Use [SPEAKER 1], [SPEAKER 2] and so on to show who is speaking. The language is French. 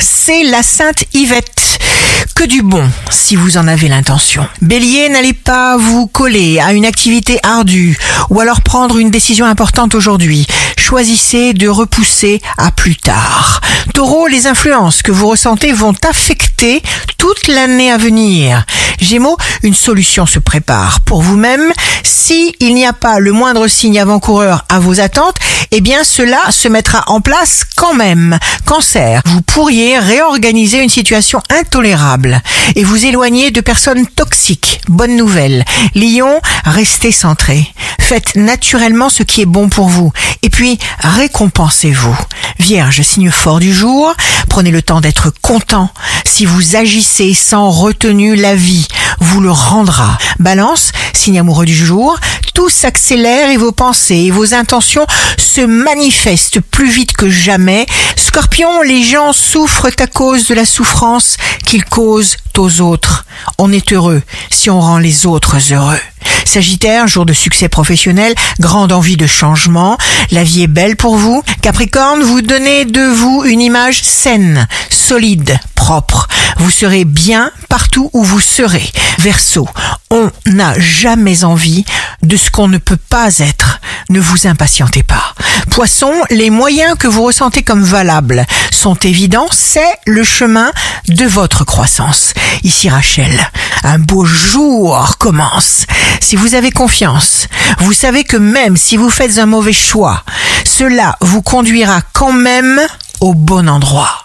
[SPEAKER 1] c'est la Sainte Yvette. Que du bon, si vous en avez l'intention. Bélier, n'allez pas vous coller à une activité ardue ou alors prendre une décision importante aujourd'hui. Choisissez de repousser à plus tard. Taureau, les influences que vous ressentez vont affecter toute l'année à venir. Gémeaux, une solution se prépare pour vous-même. Si il n'y a pas le moindre signe avant-coureur à vos attentes, eh bien cela se mettra en place quand même. Cancer, vous pourriez réorganiser une situation intolérable et vous éloigner de personnes toxiques. Bonne nouvelle. Lion, restez centré. Faites naturellement ce qui est bon pour vous. Et puis, récompensez-vous. Vierge, signe fort du jour, prenez le temps d'être content. Si vous agissez sans retenue, la vie vous le rendra. Balance, signe amoureux du jour, tout s'accélère et vos pensées et vos intentions se manifestent plus vite que jamais. Scorpion, les gens souffrent à cause de la souffrance qu'ils causent aux autres. On est heureux si on rend les autres heureux. Sagittaire, jour de succès professionnel, grande envie de changement, la vie est belle pour vous. Capricorne, vous donnez de vous une image saine, solide, propre. Vous serez bien partout où vous serez. Verseau, on n'a jamais envie de ce qu'on ne peut pas être. Ne vous impatientez pas. Poisson, les moyens que vous ressentez comme valables sont évidents, c'est le chemin de votre croissance. Ici Rachel, un beau jour commence. Si vous avez confiance, vous savez que même si vous faites un mauvais choix, cela vous conduira quand même au bon endroit.